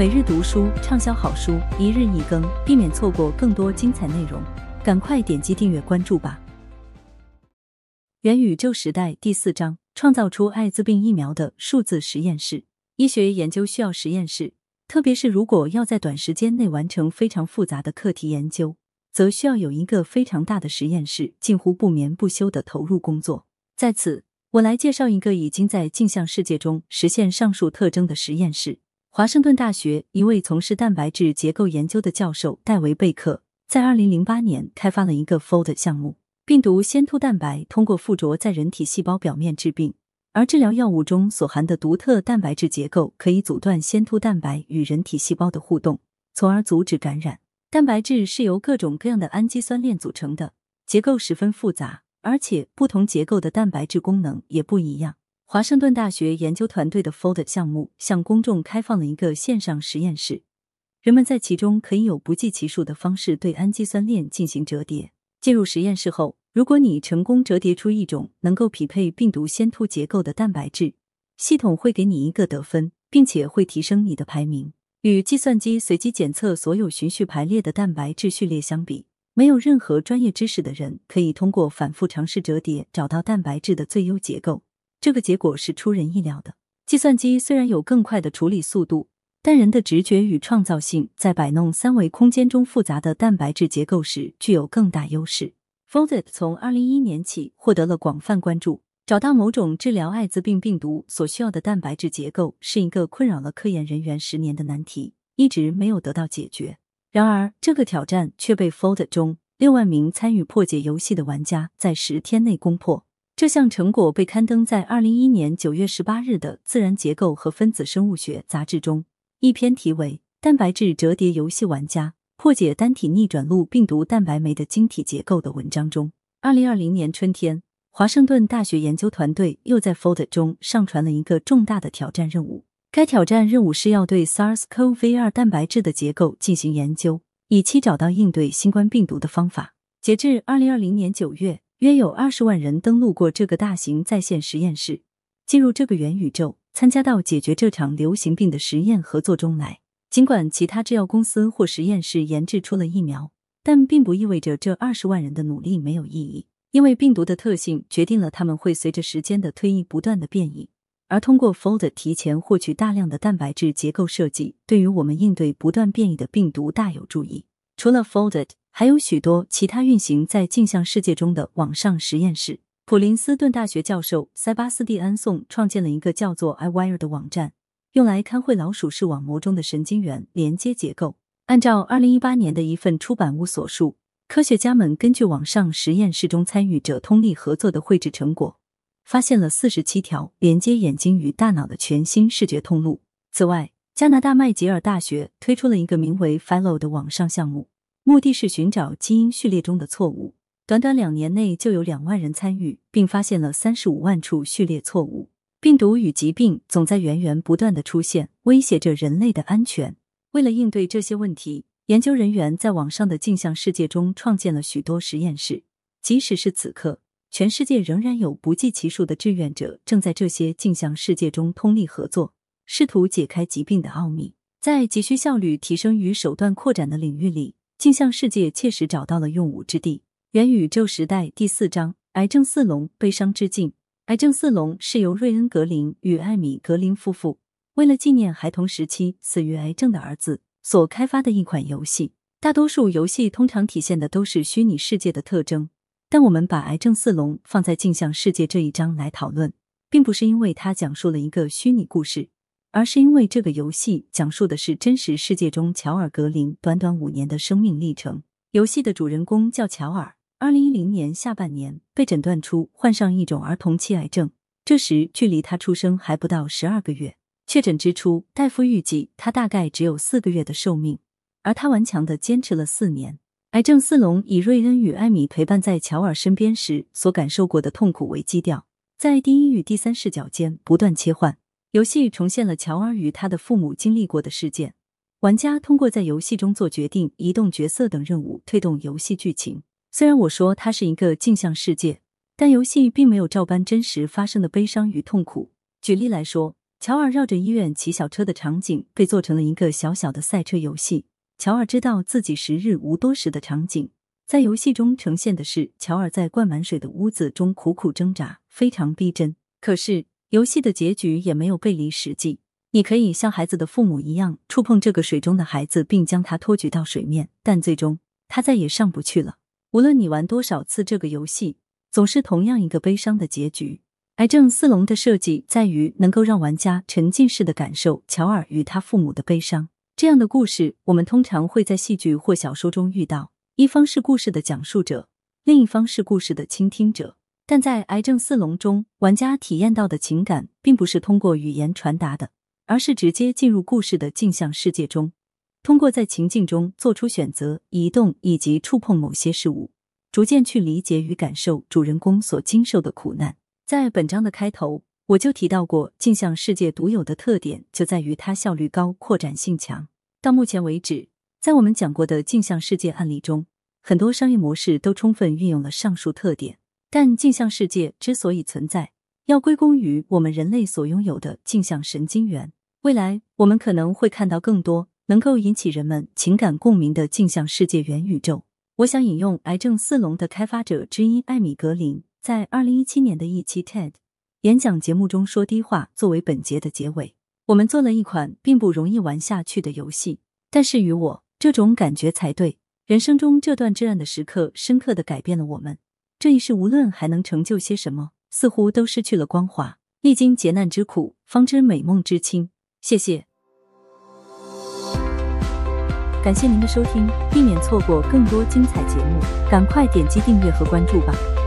每日读书畅销好书，一日一更，避免错过更多精彩内容。赶快点击订阅关注吧！元宇宙时代第四章：创造出艾滋病疫苗的数字实验室。医学研究需要实验室，特别是如果要在短时间内完成非常复杂的课题研究，则需要有一个非常大的实验室，近乎不眠不休的投入工作。在此，我来介绍一个已经在镜像世界中实现上述特征的实验室。华盛顿大学一位从事蛋白质结构研究的教授戴维贝克，在二零零八年开发了一个 Fold 项目，病毒先突蛋白通过附着在人体细胞表面致病，而治疗药物中所含的独特蛋白质结构可以阻断先突蛋白与人体细胞的互动，从而阻止感染。蛋白质是由各种各样的氨基酸链组成的，结构十分复杂，而且不同结构的蛋白质功能也不一样。华盛顿大学研究团队的 Fold 项目向公众开放了一个线上实验室，人们在其中可以有不计其数的方式对氨基酸链进行折叠。进入实验室后，如果你成功折叠出一种能够匹配病毒先突结构的蛋白质，系统会给你一个得分，并且会提升你的排名。与计算机随机检测所有循序排列的蛋白质序列相比，没有任何专业知识的人可以通过反复尝试折叠，找到蛋白质的最优结构。这个结果是出人意料的。计算机虽然有更快的处理速度，但人的直觉与创造性在摆弄三维空间中复杂的蛋白质结构时具有更大优势。Folded 从二零一一年起获得了广泛关注。找到某种治疗艾滋病病毒所需要的蛋白质结构是一个困扰了科研人员十年的难题，一直没有得到解决。然而，这个挑战却被 Folded 中六万名参与破解游戏的玩家在十天内攻破。这项成果被刊登在二零一一年九月十八日的《自然结构和分子生物学》杂志中。一篇题为《蛋白质折叠游戏玩家破解单体逆转录病毒蛋白酶的晶体结构》的文章中，二零二零年春天，华盛顿大学研究团队又在 Fold 中上传了一个重大的挑战任务。该挑战任务是要对 SARS-CoV-2 蛋白质的结构进行研究，以期找到应对新冠病毒的方法。截至二零二零年九月。约有二十万人登录过这个大型在线实验室，进入这个元宇宙，参加到解决这场流行病的实验合作中来。尽管其他制药公司或实验室研制出了疫苗，但并不意味着这二十万人的努力没有意义。因为病毒的特性决定了他们会随着时间的推移不断的变异，而通过 Fold 提前获取大量的蛋白质结构设计，对于我们应对不断变异的病毒大有助益。除了 Folded。还有许多其他运行在镜像世界中的网上实验室。普林斯顿大学教授塞巴斯蒂安宋创建了一个叫做 iWire 的网站，用来看会老鼠视网膜中的神经元连接结构。按照二零一八年的一份出版物所述，科学家们根据网上实验室中参与者通力合作的绘制成果，发现了四十七条连接眼睛与大脑的全新视觉通路。此外，加拿大麦吉尔大学推出了一个名为 Follow 的网上项目。目的是寻找基因序列中的错误。短短两年内就有两万人参与，并发现了三十五万处序列错误。病毒与疾病总在源源不断的出现，威胁着人类的安全。为了应对这些问题，研究人员在网上的镜像世界中创建了许多实验室。即使是此刻，全世界仍然有不计其数的志愿者正在这些镜像世界中通力合作，试图解开疾病的奥秘。在急需效率提升与手段扩展的领域里。镜像世界切实找到了用武之地。元宇宙时代第四章：癌症四龙悲伤之境。癌症四龙是由瑞恩·格林与艾米·格林夫妇为了纪念孩童时期死于癌症的儿子所开发的一款游戏。大多数游戏通常体现的都是虚拟世界的特征，但我们把癌症四龙放在镜像世界这一章来讨论，并不是因为它讲述了一个虚拟故事。而是因为这个游戏讲述的是真实世界中乔尔·格林短短五年的生命历程。游戏的主人公叫乔尔，二零一零年下半年被诊断出患上一种儿童期癌症，这时距离他出生还不到十二个月。确诊之初，大夫预计他大概只有四个月的寿命，而他顽强的坚持了四年。癌症四龙以瑞恩与艾米陪伴在乔尔身边时所感受过的痛苦为基调，在第一与第三视角间不断切换。游戏重现了乔尔与他的父母经历过的事件。玩家通过在游戏中做决定、移动角色等任务推动游戏剧情。虽然我说它是一个镜像世界，但游戏并没有照搬真实发生的悲伤与痛苦。举例来说，乔尔绕着医院骑小车的场景被做成了一个小小的赛车游戏。乔尔知道自己时日无多时的场景，在游戏中呈现的是乔尔在灌满水的屋子中苦苦挣扎，非常逼真。可是游戏的结局也没有背离实际。你可以像孩子的父母一样触碰这个水中的孩子，并将他托举到水面，但最终他再也上不去了。无论你玩多少次这个游戏，总是同样一个悲伤的结局。癌症四龙的设计在于能够让玩家沉浸式的感受乔尔与他父母的悲伤。这样的故事，我们通常会在戏剧或小说中遇到。一方是故事的讲述者，另一方是故事的倾听者。但在《癌症四龙》中，玩家体验到的情感并不是通过语言传达的，而是直接进入故事的镜像世界中，通过在情境中做出选择、移动以及触碰某些事物，逐渐去理解与感受主人公所经受的苦难。在本章的开头。我就提到过，镜像世界独有的特点就在于它效率高、扩展性强。到目前为止，在我们讲过的镜像世界案例中，很多商业模式都充分运用了上述特点。但镜像世界之所以存在，要归功于我们人类所拥有的镜像神经元。未来我们可能会看到更多能够引起人们情感共鸣的镜像世界元宇宙。我想引用《癌症四龙》的开发者之一艾米格林在二零一七年的一期 TED。演讲节目中说低话作为本节的结尾，我们做了一款并不容易玩下去的游戏，但是与我这种感觉才对。人生中这段至暗的时刻，深刻的改变了我们。这一世无论还能成就些什么，似乎都失去了光华。历经劫难之苦，方知美梦之轻。谢谢，感谢您的收听，避免错过更多精彩节目，赶快点击订阅和关注吧。